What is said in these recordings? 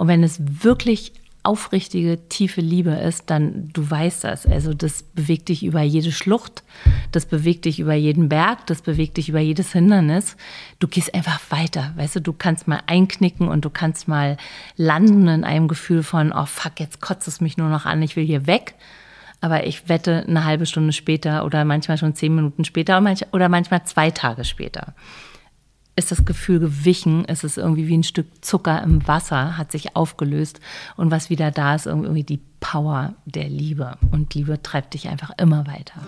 Und wenn es wirklich aufrichtige, tiefe Liebe ist, dann du weißt das. Also das bewegt dich über jede Schlucht, das bewegt dich über jeden Berg, das bewegt dich über jedes Hindernis. Du gehst einfach weiter, weißt du, du kannst mal einknicken und du kannst mal landen in einem Gefühl von, oh fuck, jetzt kotzt es mich nur noch an, ich will hier weg. Aber ich wette eine halbe Stunde später oder manchmal schon zehn Minuten später oder manchmal zwei Tage später ist das Gefühl gewichen, ist es irgendwie wie ein Stück Zucker im Wasser, hat sich aufgelöst und was wieder da ist, irgendwie die Power der Liebe. Und Liebe treibt dich einfach immer weiter.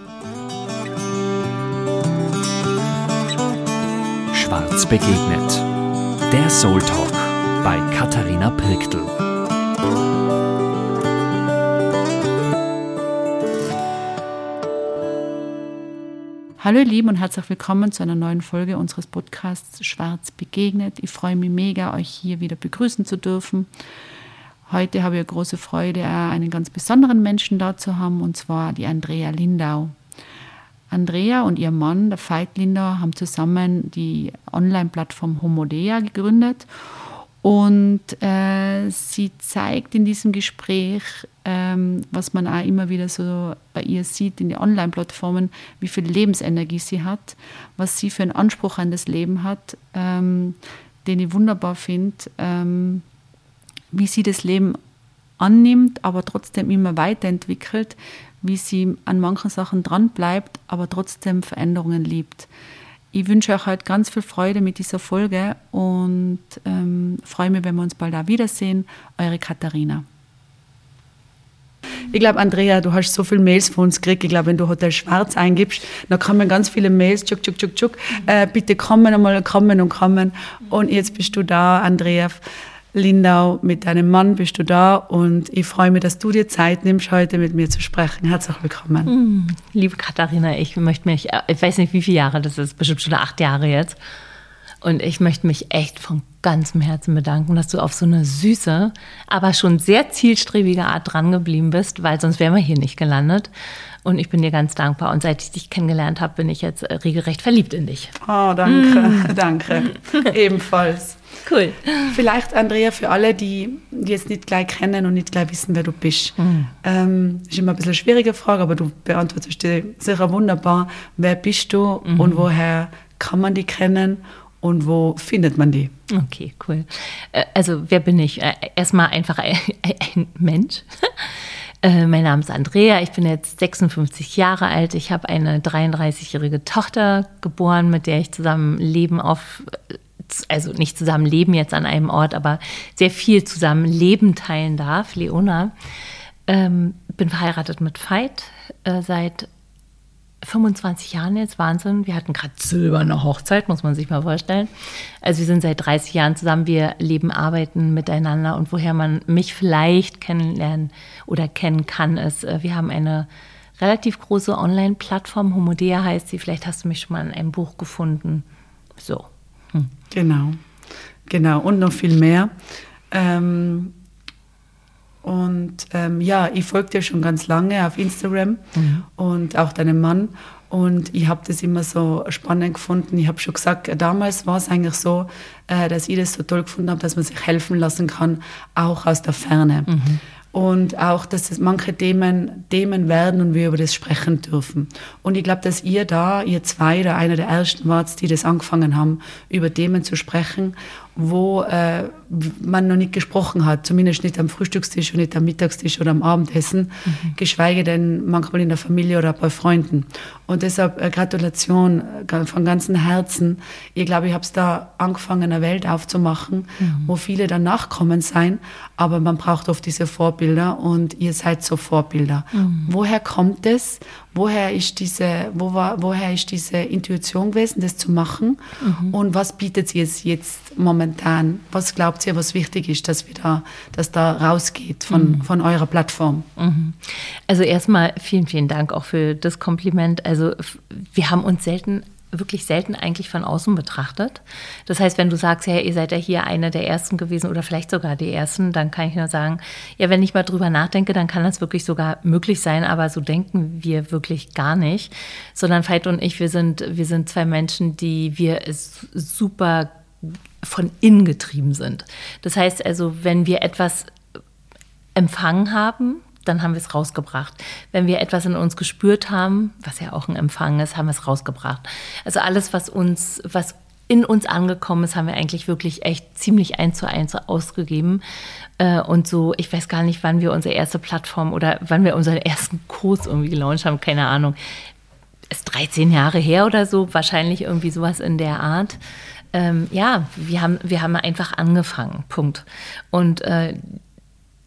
Schwarz begegnet. Der Soul Talk bei Katharina Pirktl. Hallo ihr Lieben und herzlich willkommen zu einer neuen Folge unseres Podcasts Schwarz begegnet. Ich freue mich mega, euch hier wieder begrüßen zu dürfen. Heute habe ich große Freude, einen ganz besonderen Menschen da zu haben, und zwar die Andrea Lindau. Andrea und ihr Mann, der Veit Lindau, haben zusammen die Online-Plattform Homodea gegründet und äh, sie zeigt in diesem Gespräch, ähm, was man auch immer wieder so bei ihr sieht in den Online-Plattformen, wie viel Lebensenergie sie hat, was sie für einen Anspruch an das Leben hat, ähm, den ich wunderbar finde, ähm, wie sie das Leben annimmt, aber trotzdem immer weiterentwickelt, wie sie an manchen Sachen dranbleibt, aber trotzdem Veränderungen liebt. Ich wünsche euch heute ganz viel Freude mit dieser Folge und ähm, freue mich, wenn wir uns bald auch wiedersehen. Eure Katharina. Ich glaube, Andrea, du hast so viele Mails von uns gekriegt. Ich glaube, wenn du Hotel Schwarz eingibst, dann kommen ganz viele Mails, tschuk, tschuk, tschuk, tschuk. Äh, bitte kommen einmal, kommen und kommen. Und jetzt bist du da, Andrea. Lindau, mit deinem Mann bist du da und ich freue mich, dass du dir Zeit nimmst, heute mit mir zu sprechen. Herzlich willkommen. Mm, liebe Katharina, ich möchte mich, ich weiß nicht, wie viele Jahre das ist, bestimmt schon acht Jahre jetzt. Und ich möchte mich echt von ganzem Herzen bedanken, dass du auf so eine süße, aber schon sehr zielstrebige Art drangeblieben bist, weil sonst wären wir hier nicht gelandet. Und ich bin dir ganz dankbar. Und seit ich dich kennengelernt habe, bin ich jetzt regelrecht verliebt in dich. Oh, danke, mm. danke. Ebenfalls. Cool. Vielleicht, Andrea, für alle, die, die jetzt nicht gleich kennen und nicht gleich wissen, wer du bist. Mhm. Ähm, ist immer ein bisschen eine schwierige Frage, aber du beantwortest die sicher wunderbar. Wer bist du mhm. und woher kann man die kennen und wo findet man die? Okay, cool. Äh, also, wer bin ich? Äh, erstmal einfach ein, ein Mensch. Äh, mein Name ist Andrea, ich bin jetzt 56 Jahre alt. Ich habe eine 33-jährige Tochter geboren, mit der ich zusammen Leben auf also nicht zusammen leben jetzt an einem Ort, aber sehr viel zusammen Leben teilen darf, Leona. Ähm, bin verheiratet mit Veit äh, seit 25 Jahren jetzt, Wahnsinn. Wir hatten gerade silberne Hochzeit, muss man sich mal vorstellen. Also wir sind seit 30 Jahren zusammen, wir leben, arbeiten miteinander und woher man mich vielleicht kennenlernen oder kennen kann, ist, äh, wir haben eine relativ große Online-Plattform, Homodea heißt sie, vielleicht hast du mich schon mal in einem Buch gefunden. So. Hm. Genau, genau. Und noch viel mehr. Ähm, und ähm, ja, ich folge dir schon ganz lange auf Instagram mhm. und auch deinem Mann. Und ich habe das immer so spannend gefunden. Ich habe schon gesagt, damals war es eigentlich so, äh, dass ich das so toll gefunden habe, dass man sich helfen lassen kann, auch aus der Ferne. Mhm und auch, dass es manche Themen Themen werden und wir über das sprechen dürfen. Und ich glaube, dass ihr da, ihr zwei oder einer der ersten wart, die das angefangen haben, über Themen zu sprechen wo äh, man noch nicht gesprochen hat, zumindest nicht am Frühstückstisch und nicht am Mittagstisch oder am Abendessen, mhm. geschweige denn manchmal in der Familie oder bei Freunden. Und deshalb äh, Gratulation äh, von ganzem Herzen. Ich glaube, ich habe es da angefangen, eine Welt aufzumachen, mhm. wo viele dann nachkommen sein, aber man braucht oft diese Vorbilder und ihr seid so Vorbilder. Mhm. Woher kommt es woher ist diese, wo war, woher ist diese Intuition gewesen, das zu machen mhm. und was bietet sie es jetzt momentan? Was glaubt ihr, was wichtig ist, dass wir da, dass da rausgeht von, mhm. von eurer Plattform? Mhm. Also erstmal vielen, vielen Dank auch für das Kompliment. Also wir haben uns selten wirklich selten eigentlich von außen betrachtet. Das heißt, wenn du sagst, ja, ihr seid ja hier eine der ersten gewesen oder vielleicht sogar die ersten, dann kann ich nur sagen, ja, wenn ich mal drüber nachdenke, dann kann das wirklich sogar möglich sein, aber so denken wir wirklich gar nicht, sondern Veit und ich, wir sind, wir sind zwei Menschen, die wir super von innen getrieben sind. Das heißt also, wenn wir etwas empfangen haben, dann haben wir es rausgebracht. Wenn wir etwas in uns gespürt haben, was ja auch ein Empfang ist, haben wir es rausgebracht. Also alles, was uns, was in uns angekommen ist, haben wir eigentlich wirklich echt ziemlich eins zu eins ausgegeben. Äh, und so, ich weiß gar nicht, wann wir unsere erste Plattform oder wann wir unseren ersten Kurs irgendwie gelauncht haben, keine Ahnung. Ist 13 Jahre her oder so, wahrscheinlich irgendwie sowas in der Art. Ähm, ja, wir haben, wir haben einfach angefangen, Punkt. Und äh,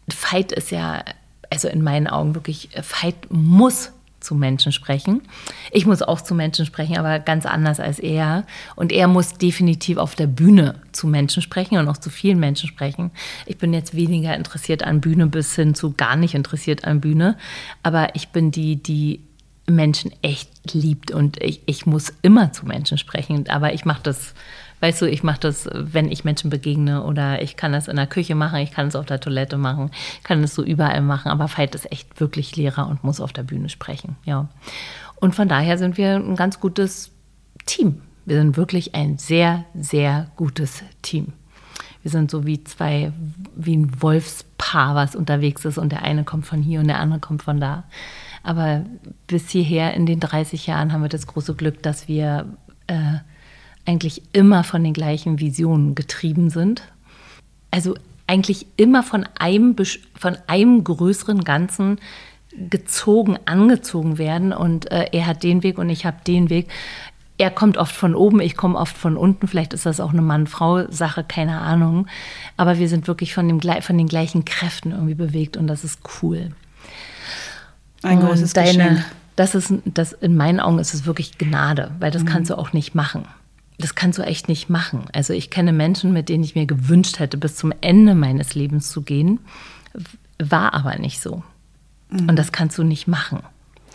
Fight ist ja also in meinen Augen wirklich, Veit äh, muss zu Menschen sprechen. Ich muss auch zu Menschen sprechen, aber ganz anders als er. Und er muss definitiv auf der Bühne zu Menschen sprechen und auch zu vielen Menschen sprechen. Ich bin jetzt weniger interessiert an Bühne bis hin zu gar nicht interessiert an Bühne. Aber ich bin die, die Menschen echt liebt und ich, ich muss immer zu Menschen sprechen. Aber ich mache das Weißt du, ich mache das, wenn ich Menschen begegne oder ich kann das in der Küche machen, ich kann es auf der Toilette machen, kann es so überall machen. Aber Veit ist echt wirklich Lehrer und muss auf der Bühne sprechen. Ja. Und von daher sind wir ein ganz gutes Team. Wir sind wirklich ein sehr, sehr gutes Team. Wir sind so wie zwei, wie ein Wolfspaar, was unterwegs ist und der eine kommt von hier und der andere kommt von da. Aber bis hierher in den 30 Jahren haben wir das große Glück, dass wir äh, eigentlich immer von den gleichen Visionen getrieben sind. Also eigentlich immer von einem, von einem größeren Ganzen gezogen, angezogen werden. Und äh, er hat den Weg und ich habe den Weg. Er kommt oft von oben, ich komme oft von unten. Vielleicht ist das auch eine Mann-Frau-Sache, keine Ahnung. Aber wir sind wirklich von, dem, von den gleichen Kräften irgendwie bewegt und das ist cool. Ein und großes deine, Geschenk. Das ist, das, in meinen Augen ist es wirklich Gnade, weil das mhm. kannst du auch nicht machen das kannst du echt nicht machen. Also ich kenne Menschen, mit denen ich mir gewünscht hätte, bis zum Ende meines Lebens zu gehen, war aber nicht so. Mhm. Und das kannst du nicht machen.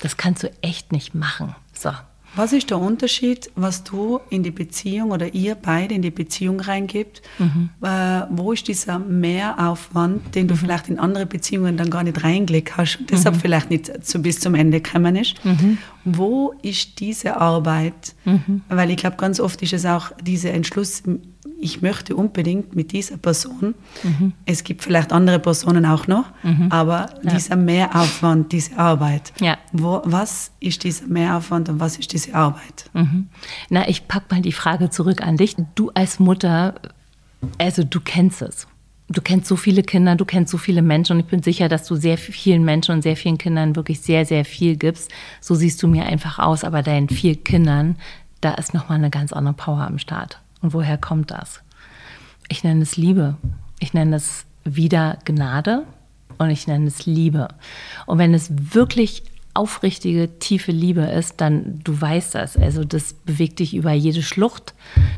Das kannst du echt nicht machen. So. Was ist der Unterschied, was du in die Beziehung oder ihr beide in die Beziehung reingibt? Mhm. Äh, wo ist dieser Mehraufwand, den du mhm. vielleicht in andere Beziehungen dann gar nicht reingelegt hast und deshalb mhm. vielleicht nicht zu, bis zum Ende gekommen ist? Mhm. Wo ist diese Arbeit? Mhm. Weil ich glaube, ganz oft ist es auch dieser Entschluss, ich möchte unbedingt mit dieser Person, mhm. es gibt vielleicht andere Personen auch noch, mhm. aber ja. dieser Mehraufwand, diese Arbeit, ja. wo, was ist dieser Mehraufwand und was ist diese Arbeit? Mhm. Na, ich packe mal die Frage zurück an dich. Du als Mutter, also du kennst es. Du kennst so viele Kinder, du kennst so viele Menschen und ich bin sicher, dass du sehr vielen Menschen und sehr vielen Kindern wirklich sehr, sehr viel gibst. So siehst du mir einfach aus, aber deinen vier Kindern, da ist nochmal eine ganz andere Power am Start. Und woher kommt das? Ich nenne es Liebe. Ich nenne es wieder Gnade und ich nenne es Liebe. Und wenn es wirklich aufrichtige, tiefe Liebe ist, dann du weißt das. Also das bewegt dich über jede Schlucht,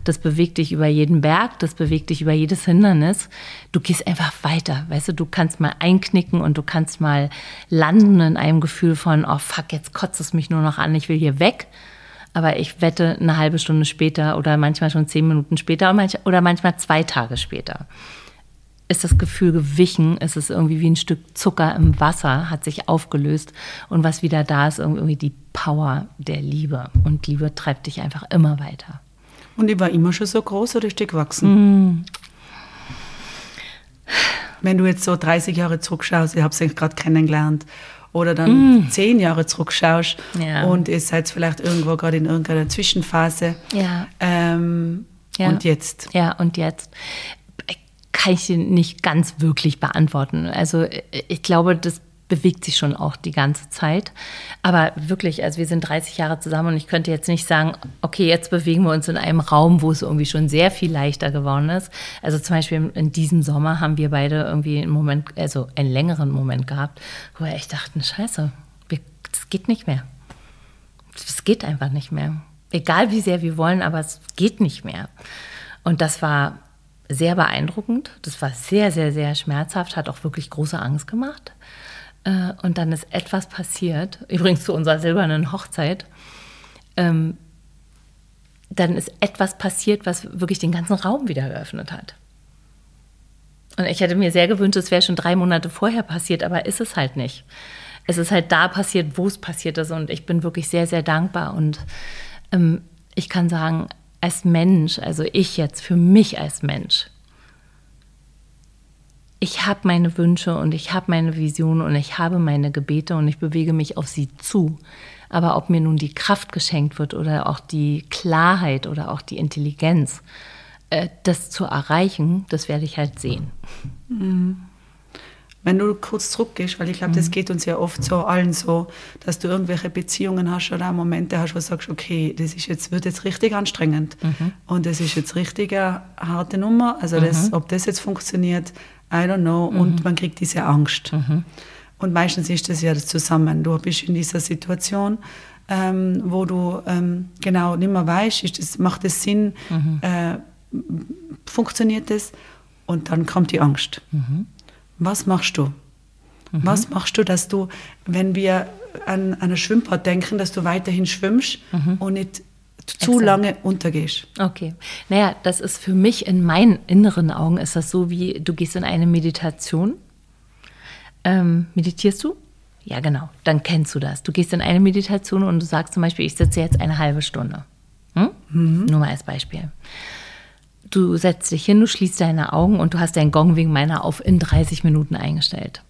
das bewegt dich über jeden Berg, das bewegt dich über jedes Hindernis. Du gehst einfach weiter, weißt du, du kannst mal einknicken und du kannst mal landen in einem Gefühl von, oh fuck, jetzt kotzt es mich nur noch an, ich will hier weg. Aber ich wette eine halbe Stunde später oder manchmal schon zehn Minuten später oder manchmal zwei Tage später ist das Gefühl gewichen, ist es irgendwie wie ein Stück Zucker im Wasser, hat sich aufgelöst und was wieder da ist, irgendwie die Power der Liebe. Und Liebe treibt dich einfach immer weiter. Und die war immer schon so groß oder ist die gewachsen? Mm. Wenn du jetzt so 30 Jahre zurückschaust, ich habe sie gerade kennengelernt, oder dann mm. zehn Jahre zurückschaust ja. und ihr seid vielleicht irgendwo gerade in irgendeiner Zwischenphase. Ja. Ähm, ja. Und jetzt? Ja, und jetzt kann ich nicht ganz wirklich beantworten. Also ich glaube, das bewegt sich schon auch die ganze Zeit. Aber wirklich, also wir sind 30 Jahre zusammen und ich könnte jetzt nicht sagen, okay, jetzt bewegen wir uns in einem Raum, wo es irgendwie schon sehr viel leichter geworden ist. Also zum Beispiel in diesem Sommer haben wir beide irgendwie einen Moment, also einen längeren Moment gehabt, wo wir echt dachten, scheiße, das geht nicht mehr. Es geht einfach nicht mehr. Egal wie sehr wir wollen, aber es geht nicht mehr. Und das war sehr beeindruckend. Das war sehr, sehr, sehr schmerzhaft, hat auch wirklich große Angst gemacht. Äh, und dann ist etwas passiert, übrigens zu unserer silbernen Hochzeit. Ähm, dann ist etwas passiert, was wirklich den ganzen Raum wieder geöffnet hat. Und ich hätte mir sehr gewünscht, es wäre schon drei Monate vorher passiert, aber ist es halt nicht. Es ist halt da passiert, wo es passiert ist. Und ich bin wirklich sehr, sehr dankbar. Und ähm, ich kann sagen, als Mensch, also ich jetzt für mich als Mensch, ich habe meine Wünsche und ich habe meine Visionen und ich habe meine Gebete und ich bewege mich auf sie zu. Aber ob mir nun die Kraft geschenkt wird oder auch die Klarheit oder auch die Intelligenz, äh, das zu erreichen, das werde ich halt sehen. Mhm. Wenn du kurz zurückgehst, weil ich glaube, mhm. das geht uns ja oft so allen so, dass du irgendwelche Beziehungen hast oder Momente hast, wo du sagst, okay, das ist jetzt, wird jetzt richtig anstrengend mhm. und das ist jetzt richtig eine harte Nummer. Also das, mhm. ob das jetzt funktioniert, I don't know. Mhm. Und man kriegt diese Angst. Mhm. Und meistens ist das ja zusammen. Du bist in dieser Situation, ähm, wo du ähm, genau nicht mehr weißt, ist das, macht es Sinn, mhm. äh, funktioniert das? Und dann kommt die Angst. Mhm. Was machst du? Mhm. Was machst du, dass du, wenn wir an, an ein Schwimmbad denken, dass du weiterhin schwimmst mhm. und nicht zu Exakt. lange untergehst. Okay. Naja, das ist für mich in meinen inneren Augen ist das so wie, du gehst in eine Meditation. Ähm, meditierst du? Ja, genau. Dann kennst du das. Du gehst in eine Meditation und du sagst zum Beispiel, ich sitze jetzt eine halbe Stunde. Hm? Mhm. Nur mal als Beispiel. Du setzt dich hin, du schließt deine Augen und du hast deinen Gong wegen meiner auf in 30 Minuten eingestellt.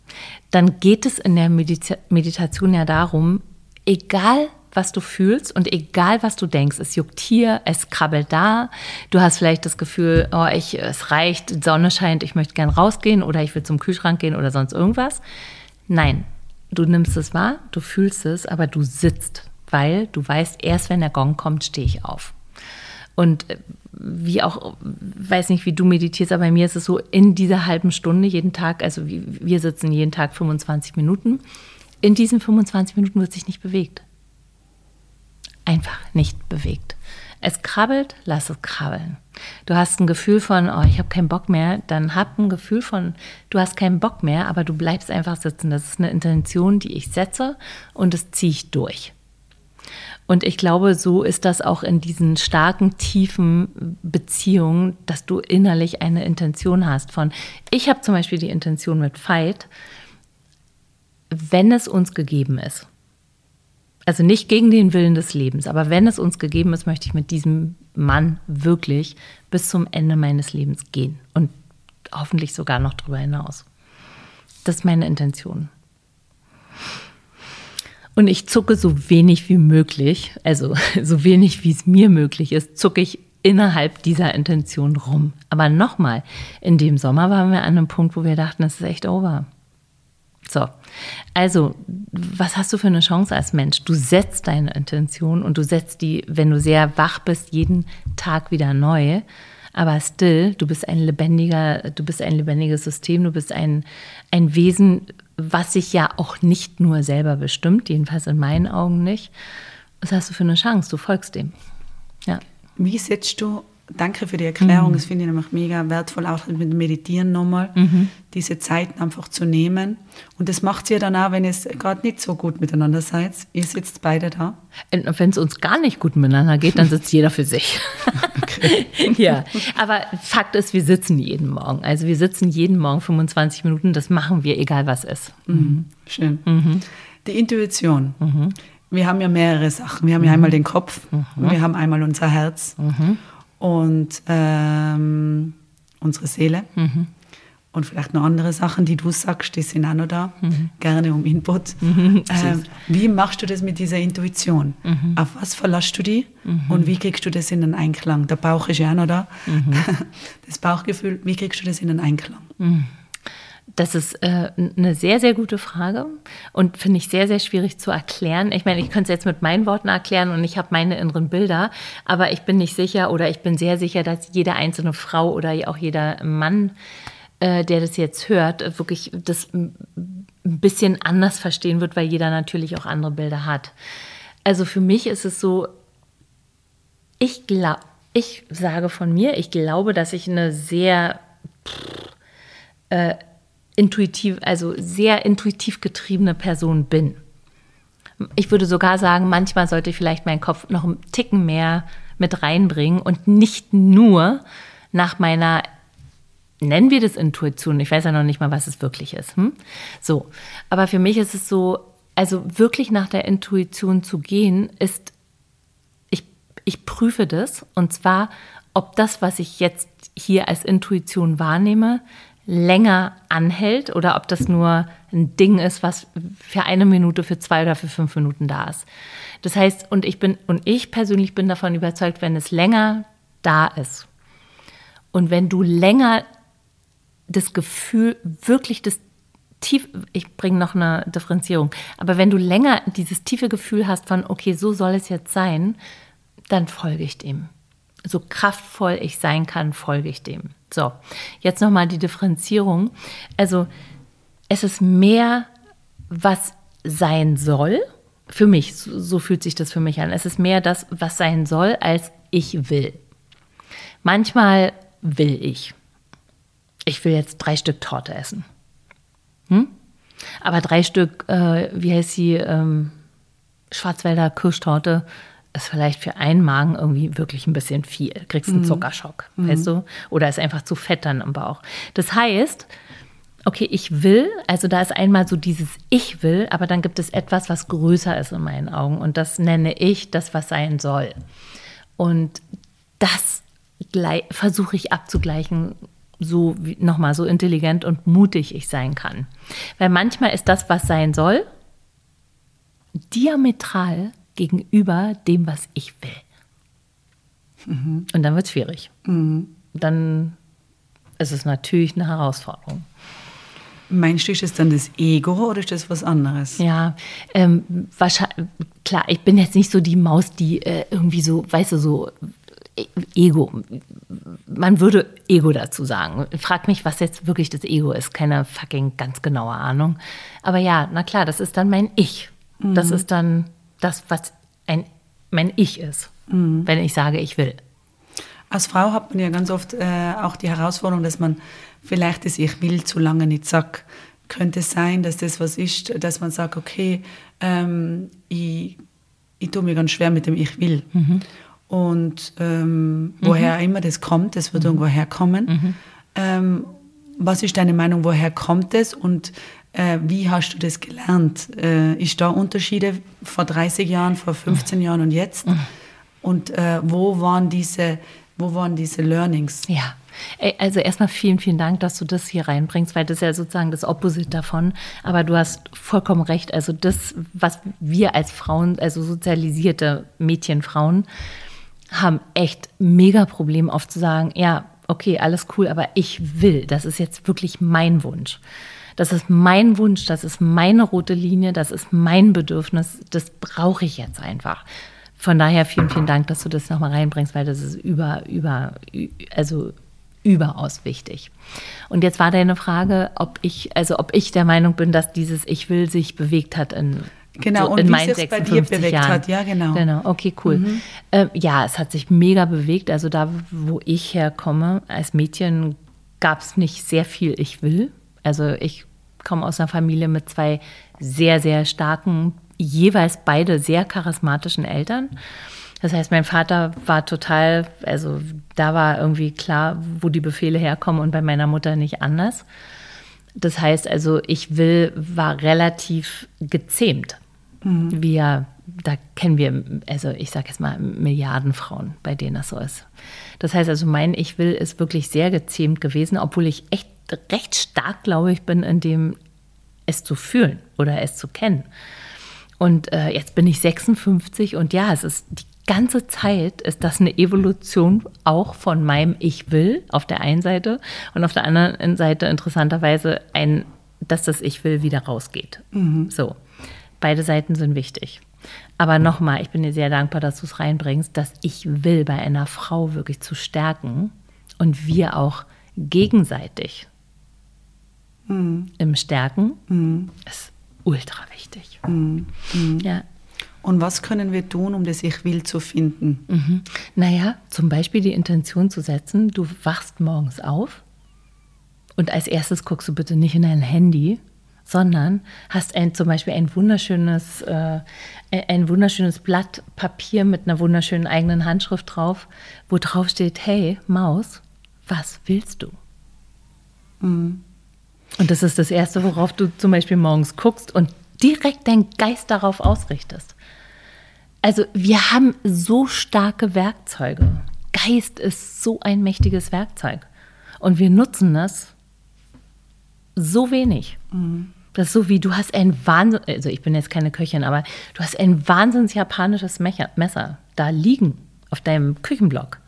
Dann geht es in der Medita Meditation ja darum, egal was du fühlst und egal, was du denkst, es juckt hier, es krabbelt da. Du hast vielleicht das Gefühl, oh, ich, es reicht, Sonne scheint, ich möchte gern rausgehen oder ich will zum Kühlschrank gehen oder sonst irgendwas. Nein, du nimmst es wahr, du fühlst es, aber du sitzt, weil du weißt, erst wenn der Gong kommt, stehe ich auf. Und äh, wie auch, weiß nicht, wie du meditierst, aber bei mir ist es so, in dieser halben Stunde jeden Tag, also wir sitzen jeden Tag 25 Minuten, in diesen 25 Minuten wird sich nicht bewegt einfach nicht bewegt. Es krabbelt, lass es krabbeln. Du hast ein Gefühl von, oh, ich habe keinen Bock mehr, dann hab ein Gefühl von, du hast keinen Bock mehr, aber du bleibst einfach sitzen. Das ist eine Intention, die ich setze und das ziehe ich durch. Und ich glaube, so ist das auch in diesen starken, tiefen Beziehungen, dass du innerlich eine Intention hast von, ich habe zum Beispiel die Intention mit Fight, wenn es uns gegeben ist. Also nicht gegen den Willen des Lebens, aber wenn es uns gegeben ist, möchte ich mit diesem Mann wirklich bis zum Ende meines Lebens gehen und hoffentlich sogar noch darüber hinaus. Das ist meine Intention. Und ich zucke so wenig wie möglich, also so wenig wie es mir möglich ist, zucke ich innerhalb dieser Intention rum. Aber nochmal, in dem Sommer waren wir an einem Punkt, wo wir dachten, das ist echt over. So, also, was hast du für eine Chance als Mensch? Du setzt deine Intention und du setzt die, wenn du sehr wach bist, jeden Tag wieder neu. Aber still, du bist ein lebendiger, du bist ein lebendiges System, du bist ein, ein Wesen, was sich ja auch nicht nur selber bestimmt, jedenfalls in meinen Augen nicht. Was hast du für eine Chance? Du folgst dem. Ja. Wie setzt du Danke für die Erklärung. Mhm. Das finde ich nämlich mega wertvoll, auch mit dem Meditieren nochmal, mhm. diese Zeiten einfach zu nehmen. Und das macht ihr dann auch, wenn ihr gerade nicht so gut miteinander seid. Ihr sitzt beide da. Wenn es uns gar nicht gut miteinander geht, dann sitzt jeder für sich. Okay. ja, aber Fakt ist, wir sitzen jeden Morgen. Also wir sitzen jeden Morgen 25 Minuten. Das machen wir, egal was ist. Mhm. Schön. Mhm. Die Intuition. Mhm. Wir haben ja mehrere Sachen. Wir haben ja mhm. einmal den Kopf, wir haben einmal unser Herz und ähm, unsere Seele. Mhm. Und vielleicht noch andere Sachen, die du sagst, die sind auch noch da. Mhm. Gerne um Input. Mhm. Ähm, wie machst du das mit dieser Intuition? Mhm. Auf was verlässt du die? Mhm. Und wie kriegst du das in den Einklang? Der Bauch ist ja auch noch da. Mhm. Das Bauchgefühl, wie kriegst du das in den Einklang? Das ist äh, eine sehr, sehr gute Frage und finde ich sehr, sehr schwierig zu erklären. Ich meine, ich könnte es jetzt mit meinen Worten erklären und ich habe meine inneren Bilder, aber ich bin nicht sicher oder ich bin sehr sicher, dass jede einzelne Frau oder auch jeder Mann, äh, der das jetzt hört, wirklich das ein bisschen anders verstehen wird, weil jeder natürlich auch andere Bilder hat. Also für mich ist es so, ich glaube, ich sage von mir, ich glaube, dass ich eine sehr äh, intuitiv, also sehr intuitiv getriebene Person bin. Ich würde sogar sagen, manchmal sollte ich vielleicht meinen Kopf noch einen Ticken mehr mit reinbringen und nicht nur nach meiner, nennen wir das Intuition, ich weiß ja noch nicht mal, was es wirklich ist. Hm? So, aber für mich ist es so, also wirklich nach der Intuition zu gehen, ist, ich, ich prüfe das und zwar, ob das, was ich jetzt hier als Intuition wahrnehme, länger anhält oder ob das nur ein Ding ist, was für eine Minute, für zwei oder für fünf Minuten da ist. Das heißt, und ich bin, und ich persönlich bin davon überzeugt, wenn es länger da ist und wenn du länger das Gefühl, wirklich das tief, ich bringe noch eine Differenzierung, aber wenn du länger dieses tiefe Gefühl hast von, okay, so soll es jetzt sein, dann folge ich dem. So kraftvoll ich sein kann, folge ich dem. So, jetzt nochmal die Differenzierung. Also, es ist mehr, was sein soll. Für mich, so, fühlt sich das für mich an. Es ist mehr das, was sein soll, als ich will. Manchmal will ich. Ich will jetzt drei Stück Torte essen. Hm? Aber drei Stück, äh, wie heißt sie, ähm, Schwarzwälder Kirschtorte ist vielleicht für einen Magen irgendwie wirklich ein bisschen viel. Kriegst einen mhm. Zuckerschock, mhm. weißt du? Oder ist einfach zu fett dann im Bauch. Das heißt, okay, ich will, also da ist einmal so dieses Ich will, aber dann gibt es etwas, was größer ist in meinen Augen. Und das nenne ich das, was sein soll. Und das versuche ich abzugleichen, so nochmal so intelligent und mutig ich sein kann. Weil manchmal ist das, was sein soll, diametral gegenüber dem, was ich will. Mhm. Und dann wird es schwierig. Mhm. Dann ist es natürlich eine Herausforderung. Meinst du, ist das dann das Ego oder ist das was anderes? Ja, ähm, wahrscheinlich, klar, ich bin jetzt nicht so die Maus, die äh, irgendwie so, weißt du, so äh, Ego. Man würde Ego dazu sagen. Frag mich, was jetzt wirklich das Ego ist. Keine fucking ganz genaue Ahnung. Aber ja, na klar, das ist dann mein Ich. Mhm. Das ist dann das, was ein, mein Ich ist, mhm. wenn ich sage, ich will. Als Frau hat man ja ganz oft äh, auch die Herausforderung, dass man vielleicht das Ich will zu lange nicht sagt. Könnte es sein, dass das was ist, dass man sagt, okay, ähm, ich, ich tue mir ganz schwer mit dem Ich will. Mhm. Und ähm, woher mhm. immer das kommt, das wird irgendwo herkommen. Mhm. Ähm, was ist deine Meinung, woher kommt es und äh, wie hast du das gelernt? Äh, ist da Unterschiede vor 30 Jahren, vor 15 Jahren und jetzt? Und äh, wo, waren diese, wo waren diese Learnings? Ja. Also erstmal vielen, vielen Dank, dass du das hier reinbringst, weil das ist ja sozusagen das Opposite davon. Aber du hast vollkommen recht. Also das, was wir als Frauen, also sozialisierte Mädchen, Frauen, haben echt mega Problem oft zu sagen, ja, okay, alles cool, aber ich will. Das ist jetzt wirklich mein Wunsch. Das ist mein Wunsch, das ist meine rote Linie, das ist mein Bedürfnis, das brauche ich jetzt einfach. Von daher vielen, vielen Dank, dass du das nochmal reinbringst, weil das ist über, über, also überaus wichtig. Und jetzt war deine Frage, ob ich, also ob ich der Meinung bin, dass dieses Ich will sich bewegt hat in Genau, so und in wie es bei dir bewegt Jahren. hat, ja, genau. Genau, okay, cool. Mhm. Ähm, ja, es hat sich mega bewegt. Also da, wo ich herkomme, als Mädchen gab es nicht sehr viel Ich will. Also ich komme aus einer Familie mit zwei sehr, sehr starken, jeweils beide sehr charismatischen Eltern. Das heißt, mein Vater war total, also da war irgendwie klar, wo die Befehle herkommen und bei meiner Mutter nicht anders. Das heißt also, ich will, war relativ gezähmt. Mhm. Wir, da kennen wir, also ich sage jetzt mal Milliarden Frauen, bei denen das so ist. Das heißt also, mein Ich will ist wirklich sehr gezähmt gewesen, obwohl ich echt recht stark, glaube ich, bin in dem, es zu fühlen oder es zu kennen. Und äh, jetzt bin ich 56 und ja, es ist die ganze Zeit ist das eine Evolution auch von meinem Ich will auf der einen Seite und auf der anderen Seite interessanterweise ein, dass das Ich will wieder rausgeht. Mhm. So, beide Seiten sind wichtig. Aber nochmal, ich bin dir sehr dankbar, dass du es reinbringst, dass ich will bei einer Frau wirklich zu stärken und wir auch gegenseitig mhm. im Stärken mhm. ist ultra wichtig. Mhm. Ja. Und was können wir tun, um das Ich will zu finden? Mhm. Naja, zum Beispiel die Intention zu setzen, du wachst morgens auf und als erstes guckst du bitte nicht in dein Handy, sondern hast ein, zum Beispiel ein wunderschönes, äh, ein wunderschönes Blatt Papier mit einer wunderschönen eigenen Handschrift drauf, wo drauf steht, hey Maus, was willst du? Mhm. Und das ist das Erste, worauf du zum Beispiel morgens guckst und direkt deinen Geist darauf ausrichtest. Also wir haben so starke Werkzeuge. Geist ist so ein mächtiges Werkzeug. Und wir nutzen das so wenig. Das ist so wie, du hast ein Wahnsinn, also ich bin jetzt keine Köchin, aber du hast ein wahnsinns japanisches Messer da liegen auf deinem Küchenblock.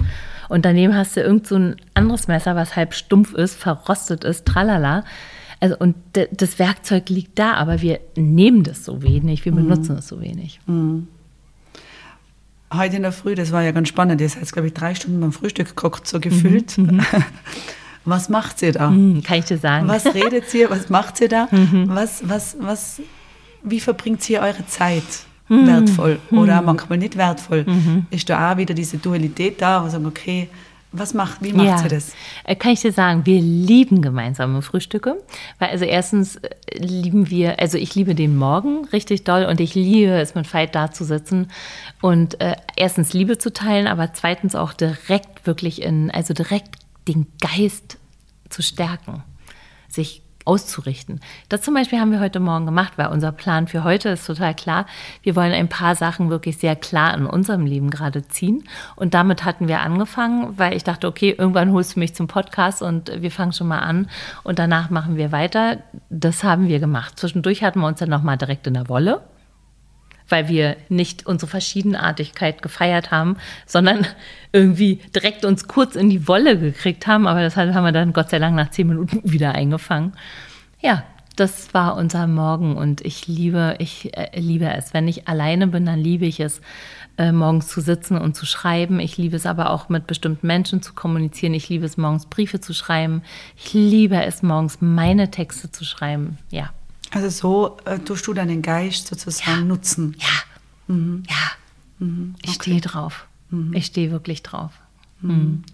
Und daneben hast du irgend so ein anderes Messer, was halb stumpf ist, verrostet ist, tralala. Also, und das Werkzeug liegt da, aber wir nehmen das so wenig, wir benutzen es so wenig. Heute in der Früh, das war ja ganz spannend, ihr seid, glaube ich, drei Stunden beim Frühstück gekocht, so gefühlt. Was macht sie da? Hm, kann ich dir sagen. Was redet sie? Was macht sie da? Was, was, was, wie verbringt sie eure Zeit? Wertvoll oder manchmal nicht wertvoll. Ist da auch wieder diese Dualität da, wo sagen, okay, was macht, wie macht ja. sie das? Äh, Kann ich dir sagen, wir lieben gemeinsame Frühstücke. Weil also erstens äh, lieben wir, also ich liebe den Morgen richtig doll und ich liebe es mit Veit da zu sitzen und äh, erstens Liebe zu teilen, aber zweitens auch direkt wirklich in, also direkt den Geist zu stärken, sich auszurichten. Das zum Beispiel haben wir heute Morgen gemacht, weil unser Plan für heute ist total klar. Wir wollen ein paar Sachen wirklich sehr klar in unserem Leben gerade ziehen. Und damit hatten wir angefangen, weil ich dachte, okay, irgendwann holst du mich zum Podcast und wir fangen schon mal an und danach machen wir weiter. Das haben wir gemacht. Zwischendurch hatten wir uns dann nochmal direkt in der Wolle weil wir nicht unsere Verschiedenartigkeit gefeiert haben, sondern irgendwie direkt uns kurz in die Wolle gekriegt haben. Aber das haben wir dann Gott sei Dank nach zehn Minuten wieder eingefangen. Ja, das war unser Morgen und ich liebe, ich äh, liebe es. Wenn ich alleine bin, dann liebe ich es, äh, morgens zu sitzen und zu schreiben. Ich liebe es aber auch mit bestimmten Menschen zu kommunizieren. Ich liebe es morgens Briefe zu schreiben. Ich liebe es morgens meine Texte zu schreiben. Ja. Also so äh, tust du deinen Geist sozusagen nutzen. Ja. Ja. Ich stehe drauf. Ich stehe wirklich drauf.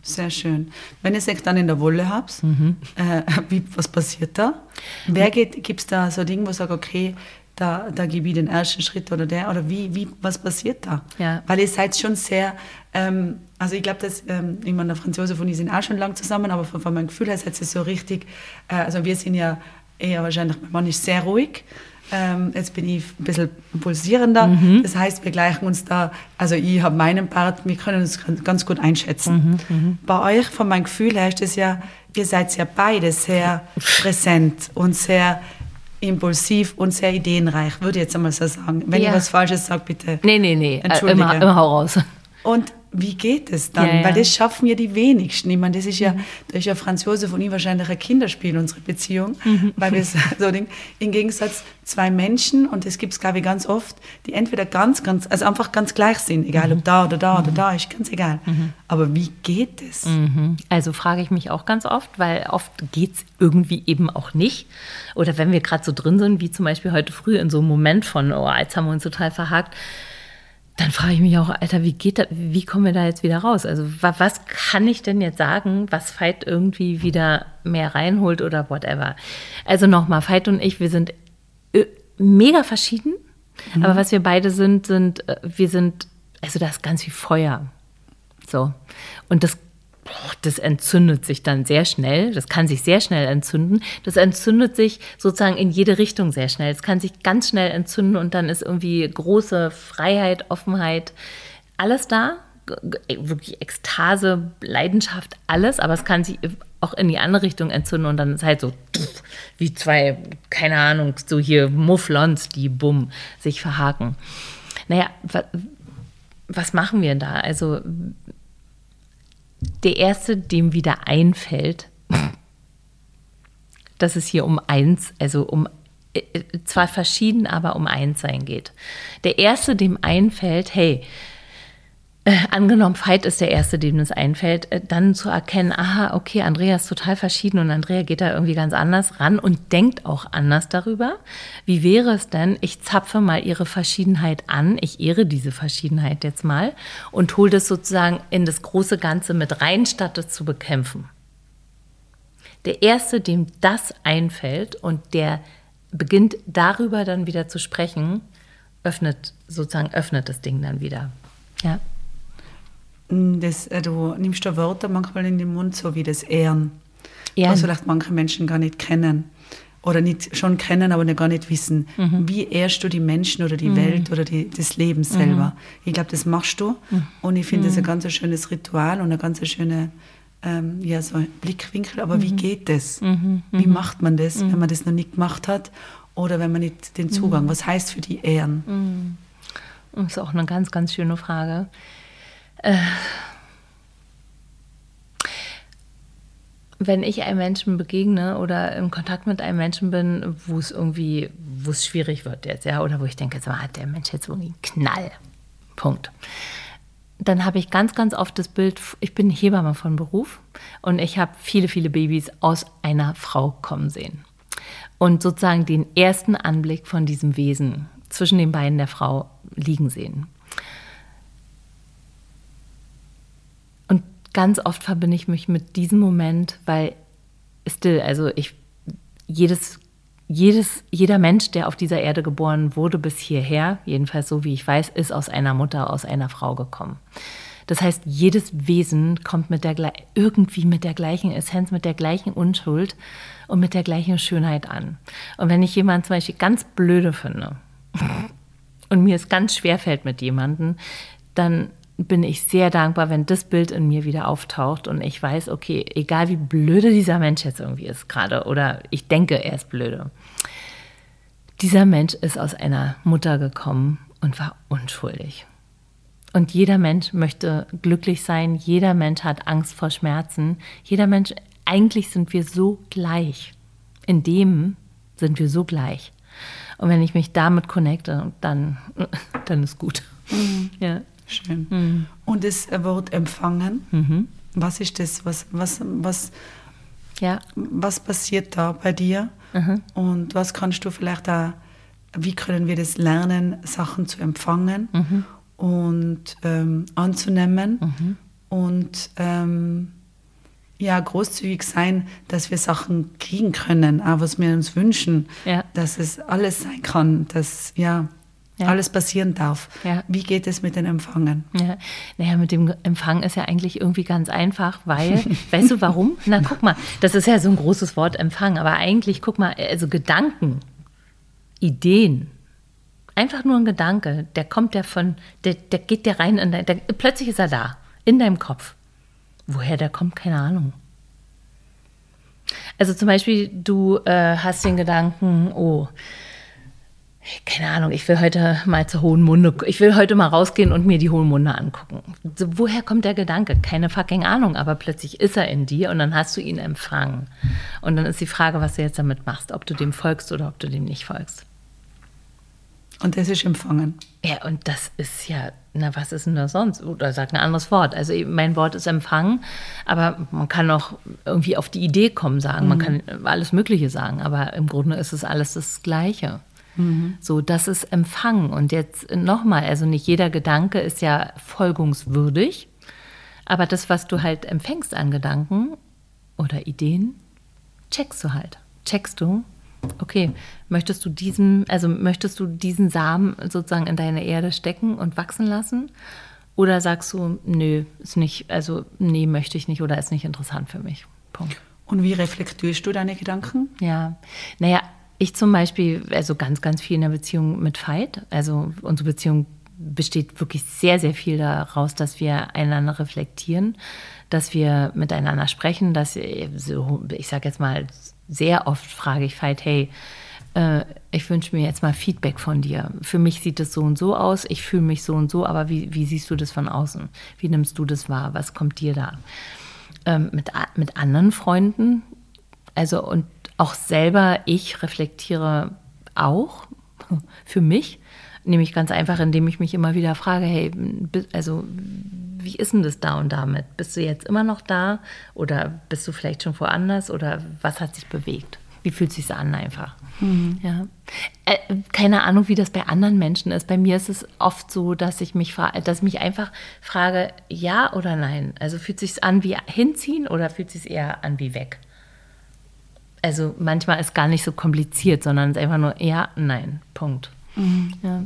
Sehr schön. Wenn ihr es dann in der Wolle habt, äh, wie, was passiert da? Wer geht, gibt es da so ein Ding, wo sagt, okay, da, da gebe ich den ersten Schritt oder der, oder wie, wie was passiert da? Ja. Weil ihr seid schon sehr, ähm, also ich glaube, dass, ähm, ich meine, der Franzose von ich sind auch schon lang zusammen, aber von, von meinem Gefühl her seid ihr so richtig, äh, also wir sind ja eher wahrscheinlich, Mann ist sehr ruhig, ähm, jetzt bin ich ein bisschen pulsierender. Mhm. Das heißt, wir gleichen uns da, also ich habe meinen Part, wir können uns ganz gut einschätzen. Mhm, Bei euch, von meinem Gefühl her, ist es ja, ihr seid ja beide sehr präsent und sehr impulsiv und sehr ideenreich, würde ich jetzt einmal so sagen. Wenn Ja. ich was Falsches sage, bitte. Nee, nee, nee. Äh, Entschuldige. immer, immer hau raus. Und wie geht es dann? Ja, ja. Weil das schaffen ja die wenigsten. Ich meine, das ist ja, da ist ja Franz Josef und ich wahrscheinlich ein Kinderspiel, unsere Beziehung. Weil wir so, Ding, im Gegensatz zwei Menschen, und das gibt es, glaube ich, ganz oft, die entweder ganz, ganz, also einfach ganz gleich sind, egal ob da oder da oder da, ist ganz egal. Aber wie geht es? Also frage ich mich auch ganz oft, weil oft geht es irgendwie eben auch nicht. Oder wenn wir gerade so drin sind, wie zum Beispiel heute früh in so einem Moment von, oh, jetzt haben wir uns total verhakt, dann frage ich mich auch, Alter, wie geht das, wie kommen wir da jetzt wieder raus? Also wa- was kann ich denn jetzt sagen, was Veit irgendwie wieder mehr reinholt oder whatever? Also nochmal, Veit und ich, wir sind äh, mega verschieden, aber was wir beide sind, sind, äh, wir sind, also da ist ganz viel Feuer. So. Und das, das entzündet sich dann sehr schnell. Das kann sich sehr schnell entzünden. Das entzündet sich sozusagen in jede Richtung sehr schnell. Es kann sich ganz schnell entzünden und dann ist irgendwie große Freiheit, Offenheit, alles da. Wirklich Ekstase, Leidenschaft, alles. Aber es kann sich auch in die andere Richtung entzünden und dann ist halt so wie zwei, keine Ahnung, so hier Mufflons, die bumm, sich verhaken. Naja, wa- was machen wir da? Also der erste, dem wieder einfällt, dass es hier um eins, also um äh, äh, zwar verschieden, aber um eins sein geht. Der erste, dem einfällt, hey, äh, angenommen, Veit ist der Erste, dem das einfällt, äh, dann zu erkennen, aha, okay, Andrea ist total verschieden und Andrea geht da irgendwie ganz anders ran und denkt auch anders darüber. Wie wäre es denn, ich zapfe mal ihre Verschiedenheit an, ich ehre diese Verschiedenheit jetzt mal und hole das sozusagen in das große Ganze mit rein, statt es zu bekämpfen. Der Erste, dem das einfällt und der beginnt darüber dann wieder zu sprechen, öffnet sozusagen öffnet das Ding dann wieder. Ja. Das, äh, du nimmst da Wörter manchmal in den Mund, so wie das Ehren, Ehren. was vielleicht manche Menschen gar nicht kennen. oder nicht schon kennen, aber gar nicht wissen, wie ehrst du die Menschen oder die Welt oder die, das Leben selber. Ich glaube, das machst du und ich finde das ein ganz schönes Ritual und ein ganz schöner ähm, ja, so Blickwinkel. Aber wie geht das? Wie macht man das, wenn man das noch nicht gemacht hat oder wenn man nicht den Zugang? Was heißt für die Ehren? Das ist auch eine ganz, ganz schöne Frage. Äh, wenn ich einem Menschen begegne oder in Kontakt mit einem Menschen bin, wo es irgendwie, wo es schwierig wird jetzt, ja, oder wo ich denke, jetzt hat der Mensch jetzt irgendwie einen Knall. Punkt. Dann habe ich ganz, ganz oft das Bild, ich bin Hebamme von Beruf und ich habe viele, viele Babys aus einer Frau kommen sehen. Und sozusagen den ersten Anblick von diesem Wesen zwischen den Beinen der Frau liegen sehen. Und ganz oft verbinde ich mich mit diesem Moment, weil still, also ich, jedes, jedes, jeder Mensch, der auf dieser Erde geboren wurde bis hierher, jedenfalls so wie ich weiß, ist aus einer Mutter, aus einer Frau gekommen. Das heißt, jedes Wesen kommt mit der, irgendwie mit der gleichen Essenz, mit der gleichen Unschuld und mit der gleichen Schönheit an. Und wenn ich jemanden zum Beispiel ganz blöde finde und mir es ganz schwer fällt mit jemandem, dann bin ich sehr dankbar, wenn das Bild in mir wieder auftaucht und ich weiß, okay, egal wie blöde dieser Mensch jetzt irgendwie ist gerade oder ich denke, er ist blöde. Dieser Mensch ist aus einer Mutter gekommen und war unschuldig. Und jeder Mensch möchte glücklich sein, jeder Mensch hat Angst vor Schmerzen, jeder Mensch, eigentlich sind wir so gleich. In dem sind wir so gleich. Und wenn ich mich damit connecte, dann, dann ist gut. Mhm. Ja. Schön. Mhm. Und das Wort empfangen, mhm. was ist das? Was, was, was, ja. was passiert da bei dir? Mhm. Und was kannst du vielleicht da, wie können wir das lernen, Sachen zu empfangen mhm. und ähm, anzunehmen mhm. und ähm, ja, großzügig sein, dass wir Sachen kriegen können, auch was wir uns wünschen, ja. dass es alles sein kann, dass ja, ja. alles passieren darf. Ja. Wie geht es mit den Empfangen? Ja. Naja, mit dem Empfang ist ja eigentlich irgendwie ganz einfach, weil, weißt du warum? Na, guck mal, das ist ja so ein großes Wort Empfang, aber eigentlich, guck mal, also Gedanken, Ideen, einfach nur ein Gedanke, der kommt ja von, der, der geht dir rein, in dein, der, plötzlich ist er da, in deinem Kopf. Woher der kommt, keine Ahnung. Also zum Beispiel, du äh, hast den Gedanken, oh, keine Ahnung, ich will heute mal zur Hohen Munde, ich will heute mal rausgehen und mir die Hohen Munde angucken. So, woher kommt der Gedanke? Keine fucking Ahnung, aber plötzlich ist er in dir und dann hast du ihn empfangen. Und dann ist die Frage, was du jetzt damit machst, ob du dem folgst oder ob du dem nicht folgst. Und das ist empfangen. Ja, und das ist ja, na, was ist denn das sonst? Oder sag ein anderes Wort. Also mein Wort ist empfangen, aber man kann auch irgendwie auf die Idee kommen sagen. Mhm. Man kann alles Mögliche sagen, aber im Grunde ist es alles das Gleiche. Mhm. So, das ist Empfangen. Und jetzt nochmal, also nicht jeder Gedanke ist ja folgungswürdig, aber das, was du halt empfängst an Gedanken oder Ideen, checkst du halt. Checkst du, okay, möchtest du diesen, also möchtest du diesen Samen sozusagen in deine Erde stecken und wachsen lassen? Oder sagst du, nö, ist nicht, also nee, möchte ich nicht oder ist nicht interessant für mich. Punkt. Und wie reflektierst du deine Gedanken? Ja, naja, ich zum Beispiel, also ganz, ganz viel in der Beziehung mit Veit. Also unsere Beziehung besteht wirklich sehr, sehr viel daraus, dass wir einander reflektieren, dass wir miteinander sprechen, dass so, ich sage jetzt mal, sehr oft frage ich Veit, hey, äh, ich wünsche mir jetzt mal Feedback von dir. Für mich sieht es so und so aus, ich fühle mich so und so, aber wie, wie siehst du das von außen? Wie nimmst du das wahr? Was kommt dir da? Ähm, mit, mit anderen Freunden, also und auch selber, ich reflektiere auch für mich, nämlich ganz einfach, indem ich mich immer wieder frage, hey, also wie ist denn das da und damit? Bist du jetzt immer noch da oder bist du vielleicht schon woanders oder was hat sich bewegt? Wie fühlt es sich an einfach? Mhm. Ja. Äh, keine Ahnung, wie das bei anderen Menschen ist. Bei mir ist es oft so, dass ich mich, dass ich mich einfach frage, ja oder nein. Also fühlt es sich an wie hinziehen oder fühlt es sich eher an wie weg? Also manchmal ist gar nicht so kompliziert, sondern es ist einfach nur ja, nein, Punkt. Mhm. Ja.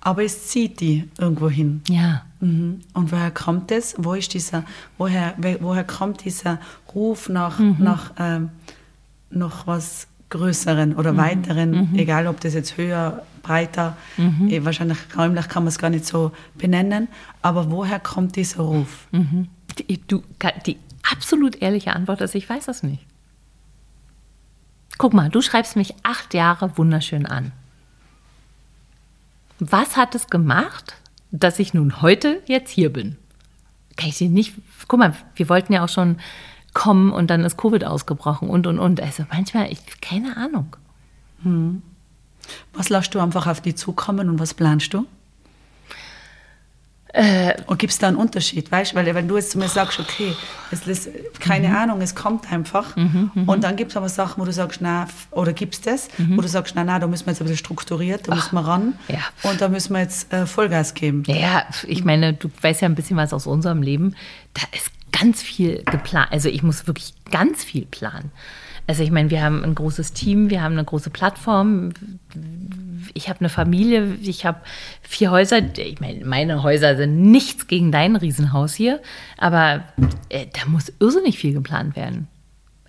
Aber es zieht die irgendwo hin. Ja. Mhm. Und woher kommt das? Wo ist dieser, woher, woher kommt dieser Ruf nach, mhm. nach, ähm, nach was größeren oder weiteren, egal ob das jetzt höher, breiter, eh, wahrscheinlich räumlich kann man es gar nicht so benennen, aber woher kommt dieser Ruf? Die, du, die absolut ehrliche Antwort ist, ich weiß das nicht. Guck mal, du schreibst mich acht Jahre wunderschön an. Was hat es gemacht, dass ich nun heute jetzt hier bin? Kann ich dir nicht. Guck mal, wir wollten ja auch schon kommen und dann ist Covid ausgebrochen und und und. Also manchmal, ich keine Ahnung. Was lässt du einfach auf die zukommen und was planst du? Und gibt es da einen Unterschied, weißt du? Weil wenn du jetzt zu mir sagst, okay, es ist keine Ahnung, es kommt einfach. und dann gibt es aber Sachen, wo du sagst, na, oder gibt es das, wo du sagst, na, na, da müssen wir jetzt ein bisschen strukturiert, da müssen wir ran ja. und da müssen wir jetzt äh, Vollgas geben. Ja, ich meine, du weißt ja ein bisschen was aus unserem Leben. Da ist ganz viel geplant. Also ich muss wirklich ganz viel planen. Also ich meine, wir haben ein großes Team, wir haben eine große Plattform, ich habe eine Familie, ich habe vier Häuser. Ich meine, meine Häuser sind nichts gegen dein Riesenhaus hier, aber äh, da muss irrsinnig viel geplant werden.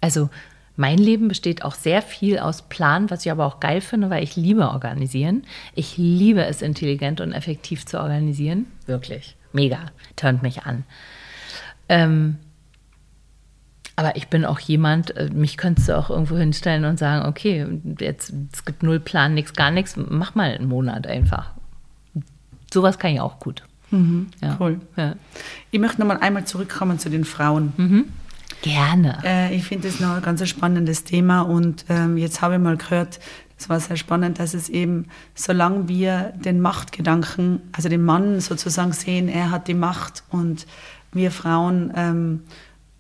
Also mein Leben besteht auch sehr viel aus Plan, was ich aber auch geil finde, weil ich liebe organisieren. Ich liebe es, intelligent und effektiv zu organisieren. Wirklich. Mega. Turnt mich an. Ähm, aber ich bin auch jemand, äh, mich könntest du auch irgendwo hinstellen und sagen, okay, jetzt es gibt null Plan, nichts, gar nichts, mach mal einen Monat einfach. Sowas kann ich auch gut. Ja. Cool. Ja. Ich möchte nochmal einmal zurückkommen zu den Frauen. Mhm. Gerne. Äh, ich finde das noch ein ganz spannendes Thema und ähm, jetzt habe ich mal gehört, das war sehr spannend, dass es eben, solange wir den Machtgedanken, also den Mann sozusagen sehen, er hat die Macht und wir Frauen ähm,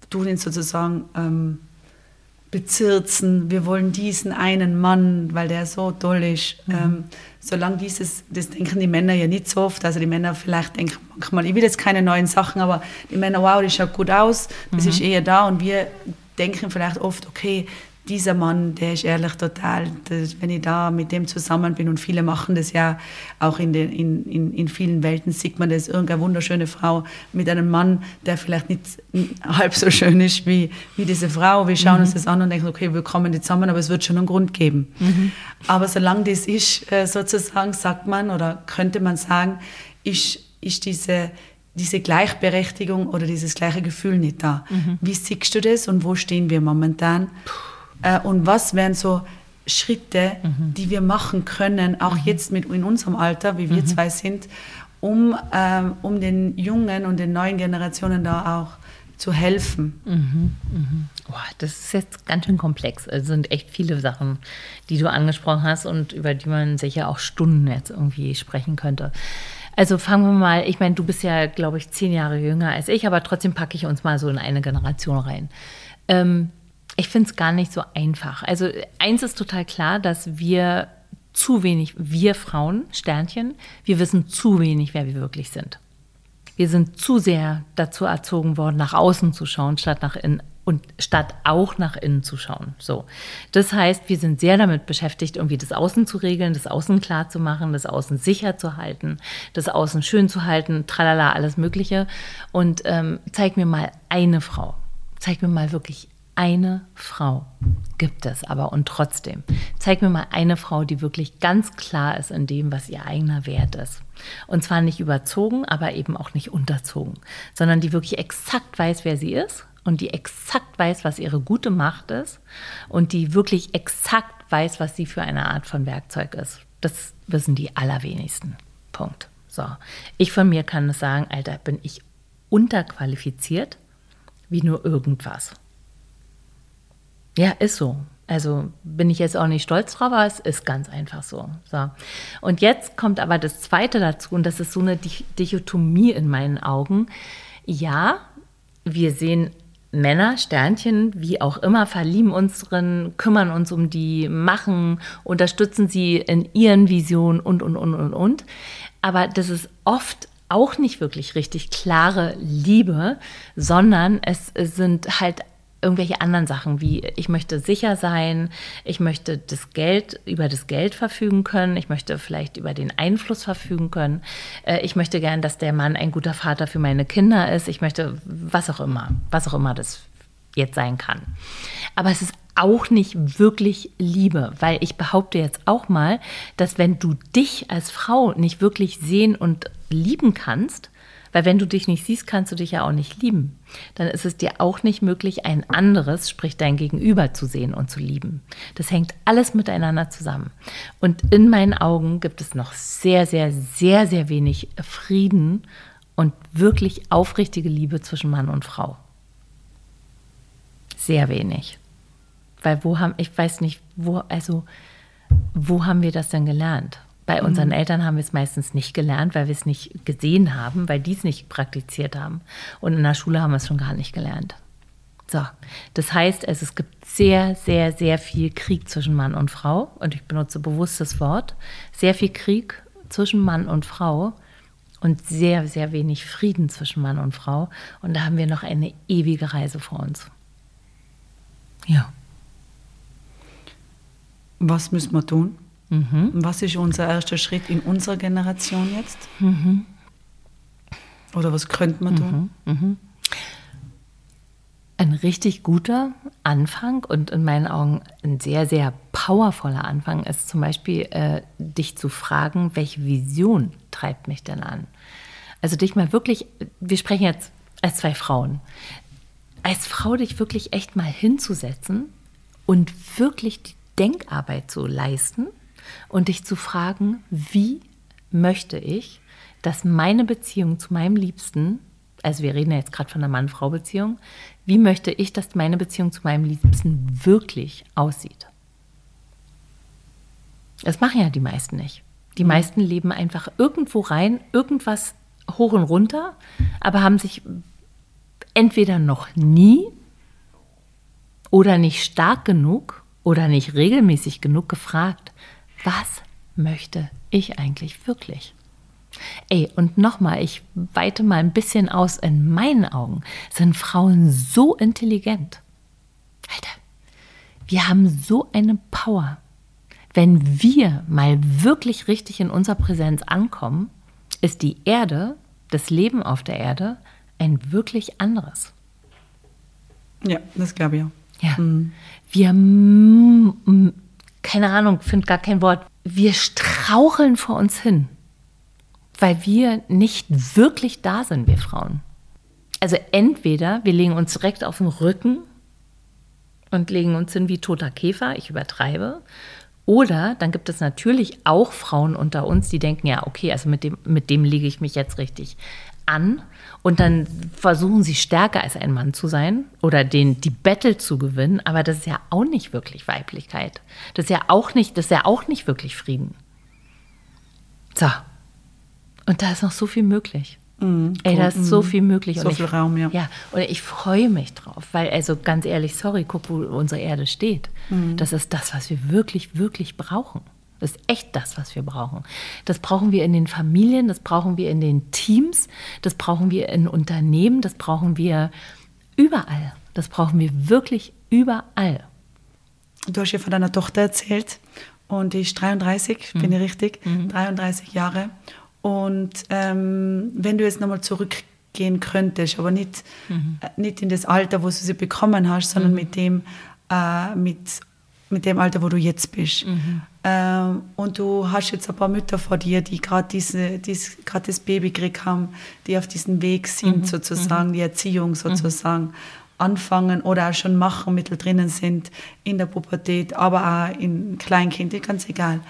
tun ihn sozusagen ähm, bezirzen, wir wollen diesen einen Mann, weil der so toll ist. Ähm, solange dieses, das denken die Männer ja nicht so oft, also die Männer vielleicht denken manchmal, ich will jetzt keine neuen Sachen, aber die Männer, wow, das schaut gut aus, das ist eher da. Und wir denken vielleicht oft, okay, dieser Mann, der ist ehrlich total, das, wenn ich da mit dem zusammen bin und viele machen das ja, auch in, den, in, in, in vielen Welten sieht man das, irgendeine wunderschöne Frau mit einem Mann, der vielleicht nicht halb so schön ist wie, wie diese Frau. Wir schauen uns das an und denken, okay, wir kommen nicht zusammen, aber es wird schon einen Grund geben. Aber solange das ist, äh, sozusagen, sagt man oder könnte man sagen, ist, ist diese, diese Gleichberechtigung oder dieses gleiche Gefühl nicht da. Wie siehst du das und wo stehen wir momentan? Äh, und was wären so Schritte, die wir machen können, auch jetzt mit in unserem Alter, wie wir zwei sind, um, ähm, um den jungen und den neuen Generationen da auch zu helfen. Boah, das ist jetzt ganz schön komplex. Es sind echt viele Sachen, die du angesprochen hast und über die man sicher auch Stunden jetzt irgendwie sprechen könnte. Also fangen wir mal, ich meine, du bist ja, glaube ich, zehn Jahre jünger als ich, aber trotzdem packe ich uns mal so in eine Generation rein. Ähm, ich finde es gar nicht so einfach. Also eins ist total klar, dass wir zu wenig, wir Frauen, Sternchen, wir wissen zu wenig, wer wir wirklich sind. Wir sind zu sehr dazu erzogen worden, nach außen zu schauen, statt nach innen und statt auch nach innen zu schauen. So. Das heißt, wir sind sehr damit beschäftigt, irgendwie das Außen zu regeln, das Außen klar zu machen, das Außen sicher zu halten, das Außen schön zu halten, tralala, alles Mögliche. Und ähm, zeig mir mal eine Frau. Zeig mir mal wirklich eine Frau gibt es aber und trotzdem. Zeig mir mal eine Frau, die wirklich ganz klar ist in dem, was ihr eigener Wert ist. Und zwar nicht überzogen, aber eben auch nicht unterzogen, sondern die wirklich exakt weiß, wer sie ist und die exakt weiß, was ihre gute Macht ist und die wirklich exakt weiß, was sie für eine Art von Werkzeug ist. Das wissen die allerwenigsten. Punkt. So. Ich von mir kann es sagen, Alter, bin ich unterqualifiziert wie nur irgendwas. Ja, ist so. Also bin ich jetzt auch nicht stolz drauf, aber es ist ganz einfach so. so. Und jetzt kommt aber das Zweite dazu, und das ist so eine Dichotomie in meinen Augen. Ja, wir sehen Männer, Sternchen, wie auch immer, verlieben uns drin, kümmern uns um die, machen, unterstützen sie in ihren Visionen und, und, und, und, und. Aber das ist oft auch nicht wirklich richtig klare Liebe, sondern es sind halt irgendwelche anderen Sachen, wie ich möchte sicher sein, ich möchte das Geld über das Geld verfügen können, ich möchte vielleicht über den Einfluss verfügen können, äh, ich möchte gern, dass der Mann ein guter Vater für meine Kinder ist, ich möchte was auch immer, was auch immer das jetzt sein kann. Aber es ist auch nicht wirklich Liebe, weil ich behaupte jetzt auch mal, dass wenn du dich als Frau nicht wirklich sehen und lieben kannst, weil wenn du dich nicht siehst, kannst du dich ja auch nicht lieben. Dann ist es dir auch nicht möglich, ein anderes, sprich dein Gegenüber zu sehen und zu lieben. Das hängt alles miteinander zusammen. Und in meinen Augen gibt es noch sehr, sehr, sehr, sehr wenig Frieden und wirklich aufrichtige Liebe zwischen Mann und Frau. Sehr wenig. Weil wo haben, ich weiß nicht, wo, also, wo haben wir das denn gelernt? Bei unseren mhm. Eltern haben wir es meistens nicht gelernt, weil wir es nicht gesehen haben, weil die es nicht praktiziert haben. Und in der Schule haben wir es schon gar nicht gelernt. So, das heißt, es, es gibt sehr, sehr, sehr viel Krieg zwischen Mann und Frau. Und ich benutze bewusst das Wort. Sehr viel Krieg zwischen Mann und Frau und sehr, sehr wenig Frieden zwischen Mann und Frau. Und da haben wir noch eine ewige Reise vor uns. Ja. Was müssen wir tun? Mhm. Was ist unser erster Schritt in unserer Generation jetzt? Mhm. Oder was könnte man tun? Mhm. mhm. Ein richtig guter Anfang und in meinen Augen ein sehr, sehr powervoller Anfang ist zum Beispiel, äh, dich zu fragen, welche Vision treibt mich denn an? Also dich mal wirklich, wir sprechen jetzt als zwei Frauen, als Frau dich wirklich echt mal hinzusetzen und wirklich die Denkarbeit zu leisten und dich zu fragen, wie möchte ich, dass meine Beziehung zu meinem Liebsten, also wir reden ja jetzt gerade von einer Mann-Frau-Beziehung, wie möchte ich, dass meine Beziehung zu meinem Liebsten wirklich aussieht? Das machen ja die meisten nicht. Die mhm. meisten leben einfach irgendwo rein, irgendwas hoch und runter, aber haben sich entweder noch nie oder nicht stark genug oder nicht regelmäßig genug gefragt, was möchte ich eigentlich wirklich? Ey, und nochmal, ich weite mal ein bisschen aus. In meinen Augen sind Frauen so intelligent. Alter, wir haben so eine Power. Wenn wir mal wirklich richtig in unserer Präsenz ankommen, ist die Erde, das Leben auf der Erde, ein wirklich anderes. Ja, das glaube ich auch. Ja. Mhm. Wir keine Ahnung, finde gar kein Wort. Wir straucheln vor uns hin, weil wir nicht wirklich da sind, wir Frauen. Also entweder wir legen uns direkt auf den Rücken und legen uns hin wie toter Käfer, ich übertreibe, oder dann gibt es natürlich auch Frauen unter uns, die denken, ja, okay, also mit dem, mit dem lege ich mich jetzt richtig an und dann versuchen sie stärker als ein Mann zu sein oder den die Battle zu gewinnen, aber das ist ja auch nicht wirklich Weiblichkeit. Das ist ja auch nicht, das ist ja auch nicht wirklich Frieden. So. Und da ist noch so viel möglich. Mm, Ey, da ist so viel möglich. So viel ich, Raum, ja. Ja, und ich freue mich drauf, weil, also ganz ehrlich, sorry, guck, wo unsere Erde steht. Mm. Das ist das, was wir wirklich, wirklich brauchen. Das ist echt das, was wir brauchen. Das brauchen wir in den Familien, das brauchen wir in den Teams, das brauchen wir in Unternehmen, das brauchen wir überall. Das brauchen wir wirklich überall. Du hast ja von deiner Tochter erzählt und die ist 33, mhm. bin ich richtig, mhm. 33 Jahre. Und ähm, wenn du jetzt nochmal zurückgehen könntest, aber nicht, mhm. äh, nicht in das Alter, wo du sie bekommen hast, sondern mhm. mit dem, äh, mit mit dem Alter, wo du jetzt bist. Mhm. Ähm, und du hast jetzt ein paar Mütter vor dir, die gerade diese, dies, das Baby gekriegt haben, die auf diesem Weg sind, mhm. sozusagen, mhm. die Erziehung sozusagen mhm. anfangen oder auch schon machen, mittendrin sind in der Pubertät, aber auch in Kleinkind, ganz egal.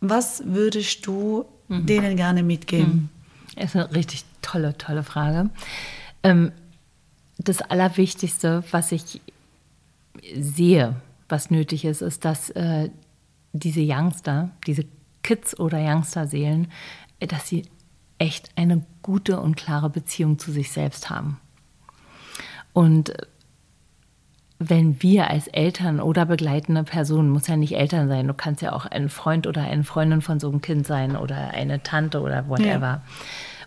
Was würdest du mhm. denen gerne mitgeben? Das ist eine richtig tolle, tolle Frage. Ähm, das Allerwichtigste, was ich sehe, was nötig ist, ist, dass äh, diese Youngster, diese Kids oder Youngster-Seelen, dass sie echt eine gute und klare Beziehung zu sich selbst haben. Und wenn wir als Eltern oder begleitende Personen, muss ja nicht Eltern sein, du kannst ja auch ein Freund oder eine Freundin von so einem Kind sein oder eine Tante oder whatever. Ja.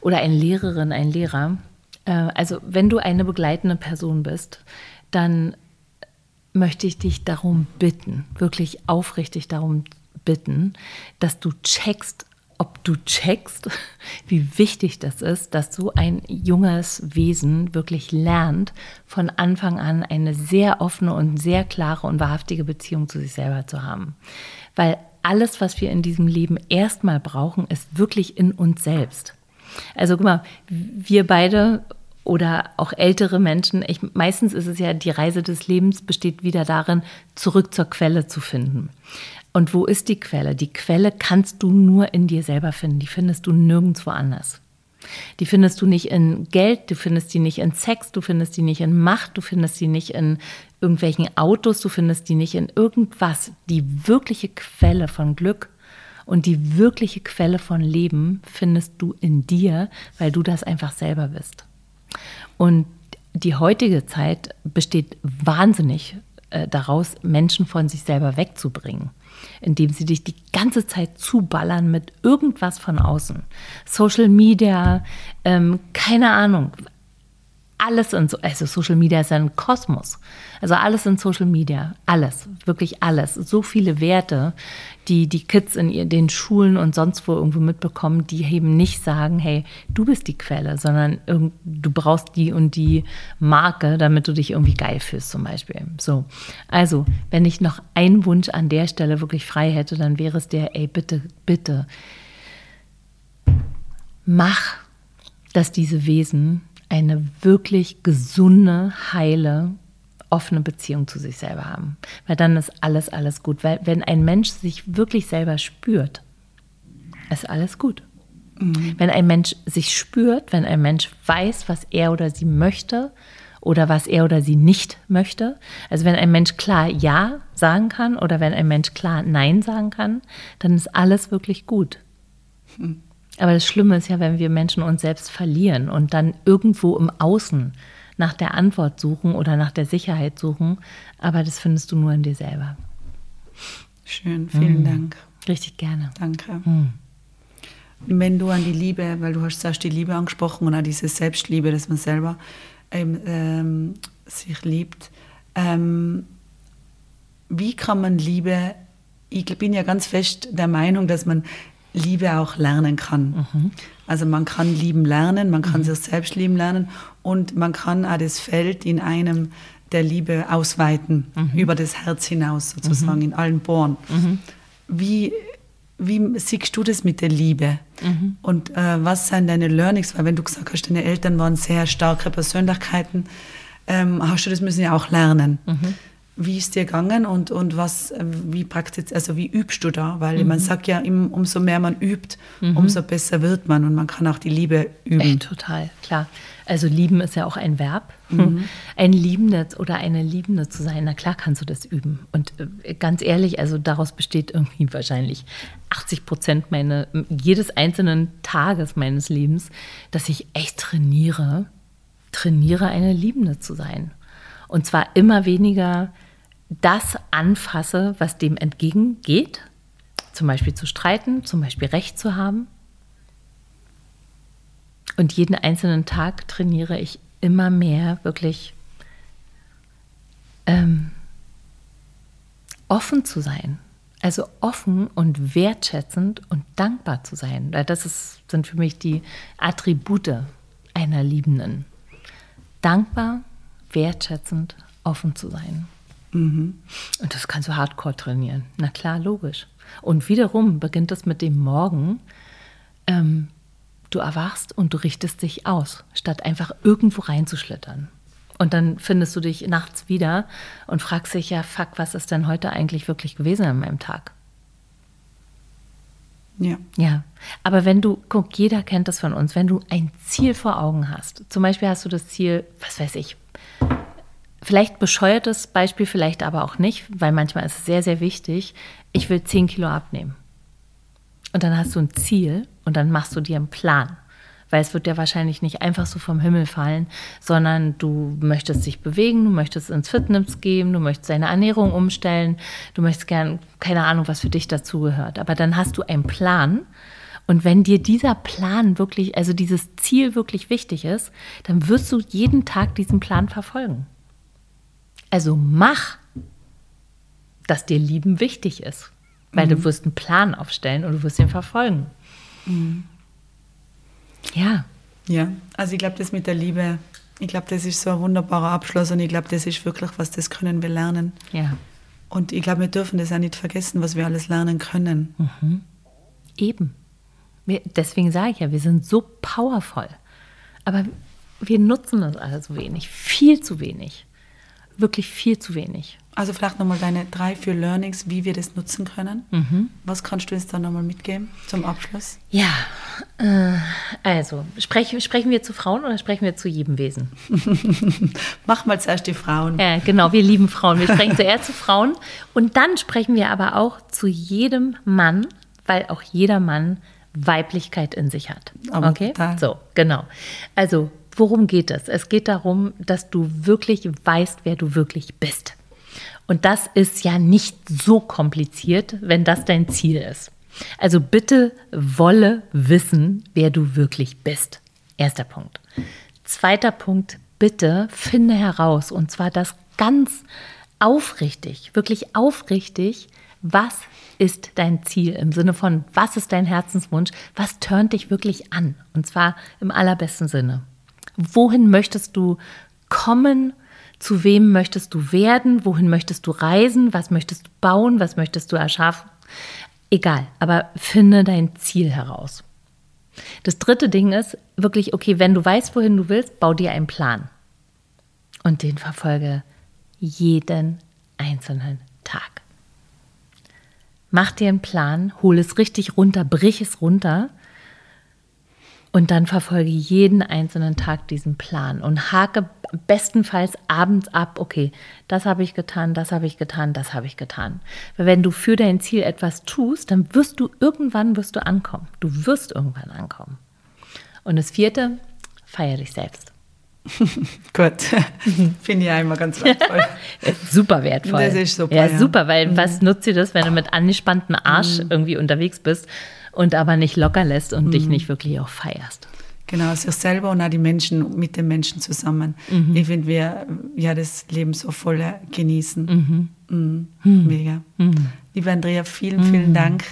Oder eine Lehrerin, ein Lehrer. Äh, also wenn du eine begleitende Person bist, dann möchte ich dich darum bitten, wirklich aufrichtig darum bitten, dass du checkst, ob du checkst, wie wichtig das ist, dass so ein junges Wesen wirklich lernt, von Anfang an eine sehr offene und sehr klare und wahrhaftige Beziehung zu sich selber zu haben. Weil alles, was wir in diesem Leben erstmal brauchen, ist wirklich in uns selbst. Also guck mal, wir beide oder auch ältere Menschen, ich, meistens ist es ja, die Reise des Lebens besteht wieder darin, zurück zur Quelle zu finden. Und wo ist die Quelle? Die Quelle kannst du nur in dir selber finden. Die findest du nirgendwo anders. Die findest du nicht in Geld, du findest die nicht in Sex, du findest die nicht in Macht, du findest die nicht in irgendwelchen Autos, du findest die nicht in irgendwas. Die wirkliche Quelle von Glück und die wirkliche Quelle von Leben findest du in dir, weil du das einfach selber bist. Und die heutige Zeit besteht wahnsinnig äh, daraus, Menschen von sich selber wegzubringen, indem sie dich die ganze Zeit zuballern mit irgendwas von außen. Social Media, ähm, keine Ahnung, alles in, also Social Media ist ein Kosmos. Also alles in Social Media, alles, wirklich alles. So viele Werte, die die Kids in den Schulen und sonst wo irgendwo mitbekommen, die eben nicht sagen, hey, du bist die Quelle, sondern du brauchst die und die Marke, damit du dich irgendwie geil fühlst zum Beispiel. So, also wenn ich noch einen Wunsch an der Stelle wirklich frei hätte, dann wäre es der, ey, bitte, bitte, mach, dass diese Wesen eine wirklich gesunde, heile, offene Beziehung zu sich selber haben. Weil dann ist alles, alles gut. Weil wenn ein Mensch sich wirklich selber spürt, ist alles gut. Mhm. Wenn ein Mensch sich spürt, wenn ein Mensch weiß, was er oder sie möchte oder was er oder sie nicht möchte, also wenn ein Mensch klar Ja sagen kann oder wenn ein Mensch klar Nein sagen kann, dann ist alles wirklich gut. Mhm. Aber das Schlimme ist ja, wenn wir Menschen uns selbst verlieren und dann irgendwo im Außen nach der Antwort suchen oder nach der Sicherheit suchen. Aber das findest du nur in dir selber. Schön, vielen mhm. Dank. Richtig gerne. Danke. Mhm. Wenn du an die Liebe, weil du hast zuerst die Liebe angesprochen und an diese Selbstliebe, dass man selber ähm, ähm, sich liebt, ähm, wie kann man Liebe, ich bin ja ganz fest der Meinung, dass man Liebe auch lernen kann. Mhm. Also man kann lieben lernen, man kann mhm. sich selbst lieben lernen und man kann auch das Feld in einem der Liebe ausweiten, mhm. über das Herz hinaus sozusagen, mhm. in allen Bohren. Mhm. Wie, wie siehst du das mit der Liebe? Mhm. Und äh, was sind deine Learnings? Weil wenn du gesagt hast, deine Eltern waren sehr starke Persönlichkeiten, ähm, hast du das müssen ja auch lernen. Wie ist dir gegangen und, und was, wie praktisch, also wie übst du da? Weil mhm. man sagt ja, umso mehr man übt, mhm. umso besser wird man und man kann auch die Liebe üben. Ey, total, klar. Also lieben ist ja auch ein Verb. Mhm. Ein Liebender oder eine Liebende zu sein, na klar kannst du das üben. Und äh, ganz ehrlich, also daraus besteht irgendwie wahrscheinlich 80 Prozent meine, jedes einzelnen Tages meines Lebens, dass ich echt trainiere, trainiere, eine Liebende zu sein. Und zwar immer weniger das anfasse, was dem entgegengeht, zum Beispiel zu streiten, zum Beispiel Recht zu haben. Und jeden einzelnen Tag trainiere ich immer mehr wirklich ähm, offen zu sein. Also offen und wertschätzend und dankbar zu sein. Das ist, sind für mich die Attribute einer Liebenden. Dankbar, wertschätzend, offen zu sein. Mhm. Und das kannst du hardcore trainieren. Na klar, logisch. Und wiederum beginnt es mit dem Morgen. Ähm, du erwachst und du richtest dich aus, statt einfach irgendwo reinzuschlittern. Und dann findest du dich nachts wieder und fragst dich ja, fuck, was ist denn heute eigentlich wirklich gewesen an meinem Tag? Ja. Ja. Aber wenn du, guck, jeder kennt das von uns, wenn du ein Ziel vor Augen hast, zum Beispiel hast du das Ziel, was weiß ich, Vielleicht bescheuertes Beispiel, vielleicht aber auch nicht, weil manchmal ist es sehr, sehr wichtig. Ich will 10 Kilo abnehmen. Und dann hast du ein Ziel und dann machst du dir einen Plan. Weil es wird ja wahrscheinlich nicht einfach so vom Himmel fallen, sondern du möchtest dich bewegen, du möchtest ins Fitness gehen, du möchtest deine Ernährung umstellen, du möchtest gern, keine Ahnung, was für dich dazugehört. Aber dann hast du einen Plan und wenn dir dieser Plan wirklich, also dieses Ziel wirklich wichtig ist, dann wirst du jeden Tag diesen Plan verfolgen. Also mach, dass dir Lieben wichtig ist. Weil mhm. du wirst einen Plan aufstellen und du wirst ihn verfolgen. Mhm. Ja. Ja, also ich glaube, das mit der Liebe, ich glaube, das ist so ein wunderbarer Abschluss und ich glaube, das ist wirklich was, das können wir lernen. Ja. Und ich glaube, wir dürfen das auch nicht vergessen, was wir alles lernen können. Mhm. Eben. Wir, deswegen sage ich ja, wir sind so powerful. Aber wir nutzen das alles so wenig, viel zu wenig. Wirklich viel zu wenig. Also vielleicht nochmal deine drei, vier Learnings, wie wir das nutzen können. Mhm. Was kannst du uns da nochmal mitgeben zum Abschluss? Ja, äh, also sprechen, sprechen wir zu Frauen oder sprechen wir zu jedem Wesen? Mach mal zuerst die Frauen. Ja, genau, wir lieben Frauen. Wir sprechen zuerst zu Frauen und dann sprechen wir aber auch zu jedem Mann, weil auch jeder Mann Weiblichkeit in sich hat. Aber okay? total. So, genau. Also, worum geht es? Es geht darum, dass du wirklich weißt, wer du wirklich bist. Und das ist ja nicht so kompliziert, wenn das dein Ziel ist. Also bitte wolle wissen, wer du wirklich bist. Erster Punkt. Zweiter Punkt, bitte finde heraus, und zwar das ganz aufrichtig, wirklich aufrichtig, was ist dein Ziel im Sinne von, was ist dein Herzenswunsch, was turnt dich wirklich an, und zwar im allerbesten Sinne. Wohin möchtest du kommen? Zu wem möchtest du werden? Wohin möchtest du reisen? Was möchtest du bauen? Was möchtest du erschaffen? Egal, aber finde dein Ziel heraus. Das dritte Ding ist wirklich, okay, wenn du weißt, wohin du willst, bau dir einen Plan. Und den verfolge jeden einzelnen Tag. Mach dir einen Plan, hol es richtig runter, brich es runter und dann verfolge jeden einzelnen Tag diesen Plan und hake bestenfalls abends ab, okay, das habe ich getan, das habe ich getan, das habe ich getan. Weil wenn du für dein Ziel etwas tust, dann wirst du irgendwann wirst du ankommen. Du wirst irgendwann ankommen. Und das vierte, feier dich selbst. Gut, finde ich auch immer ganz wertvoll. super wertvoll. Das ist super, Ja, ja. super, weil was nutzt dir das, wenn du mit angespanntem Arsch irgendwie unterwegs bist und aber nicht locker lässt und dich nicht wirklich auch feierst? Genau, sich selber und auch die Menschen mit den Menschen zusammen. Ich finde, wir ja das Leben so voll genießen. Mhm. Mega. Liebe Andrea, vielen, vielen Dank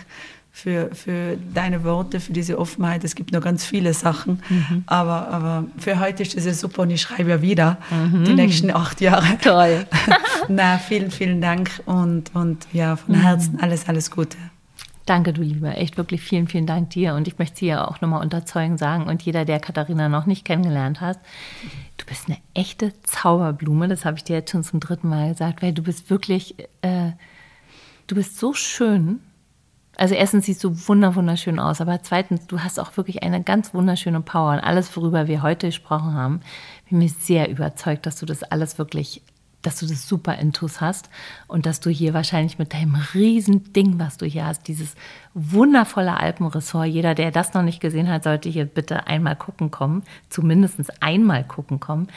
für, für deine Worte, für diese Offenheit. Es gibt noch ganz viele Sachen, aber, aber für heute ist das ja super und ich schreibe ja wieder die nächsten acht Jahre. Toll. Na, vielen, vielen Dank und, und ja, von Herzen alles, alles Gute. Danke, du Lieber. Echt wirklich vielen, vielen Dank dir. Und ich möchte sie ja auch nochmal unterzeugen sagen und jeder, der Katharina noch nicht kennengelernt hat, du bist eine echte Zauberblume. Das habe ich dir jetzt schon zum dritten Mal gesagt, weil du bist wirklich, äh, du bist so schön. Also erstens siehst du wunder wunderschön aus, aber zweitens, du hast auch wirklich eine ganz wunderschöne Power. Und alles, worüber wir heute gesprochen haben, bin mir sehr überzeugt, dass du das alles wirklich dass du das super intus hast und dass du hier wahrscheinlich mit deinem riesen Ding, was du hier hast, dieses wundervolle Alpenressort, jeder, der das noch nicht gesehen hat, sollte hier bitte einmal gucken kommen, zumindest einmal gucken kommen,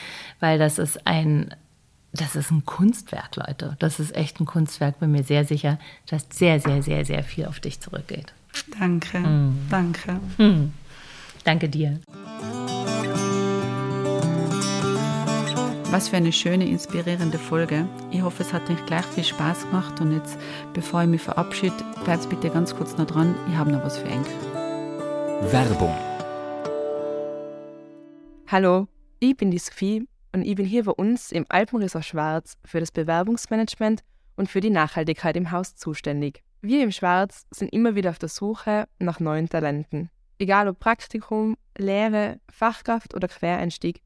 weil das ist ein, das ist ein Kunstwerk, Leute. Das ist echt ein Kunstwerk, bin mir sehr sicher, dass sehr, sehr, sehr, sehr viel auf dich zurückgeht. Danke, danke. Danke dir. Was für eine schöne, inspirierende Folge. Ich hoffe, es hat euch gleich viel Spaß gemacht. Und jetzt, bevor ich mich verabschiede, bleibt bitte ganz kurz noch dran. Ich habe noch was für euch. Werbung. Hallo, ich bin die Sophie und ich bin hier bei uns im Alpenresort Schwarz für das Bewerbungsmanagement und für die Nachhaltigkeit im Haus zuständig. Wir im Schwarz sind immer wieder auf der Suche nach neuen Talenten. Egal ob Praktikum, Lehre, Fachkraft oder Quereinstieg,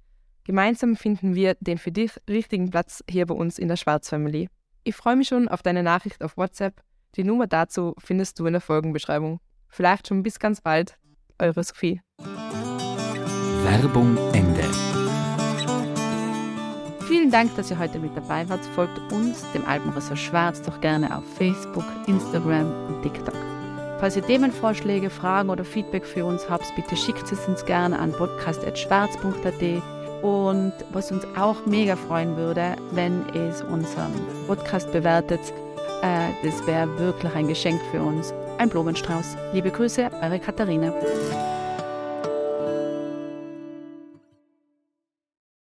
gemeinsam finden wir den für dich richtigen Platz hier bei uns in der Schwarz Family. Ich freue mich schon auf deine Nachricht auf WhatsApp. Die Nummer dazu findest du in der Folgenbeschreibung. Vielleicht schon bis ganz bald. Eure Sophie. Werbung Ende. Vielen Dank, dass ihr heute mit dabei wart. Folgt uns, dem Alpenressort Schwarz, doch gerne auf Facebook, Instagram und TikTok. Falls ihr Themenvorschläge, Fragen oder Feedback für uns habt, bitte schickt es uns gerne an podcast.schwarz.at. Und was uns auch mega freuen würde, wenn es unseren Podcast bewertet, äh, das wäre wirklich ein Geschenk für uns. Ein Blumenstrauß. Liebe Grüße, eure Katharina.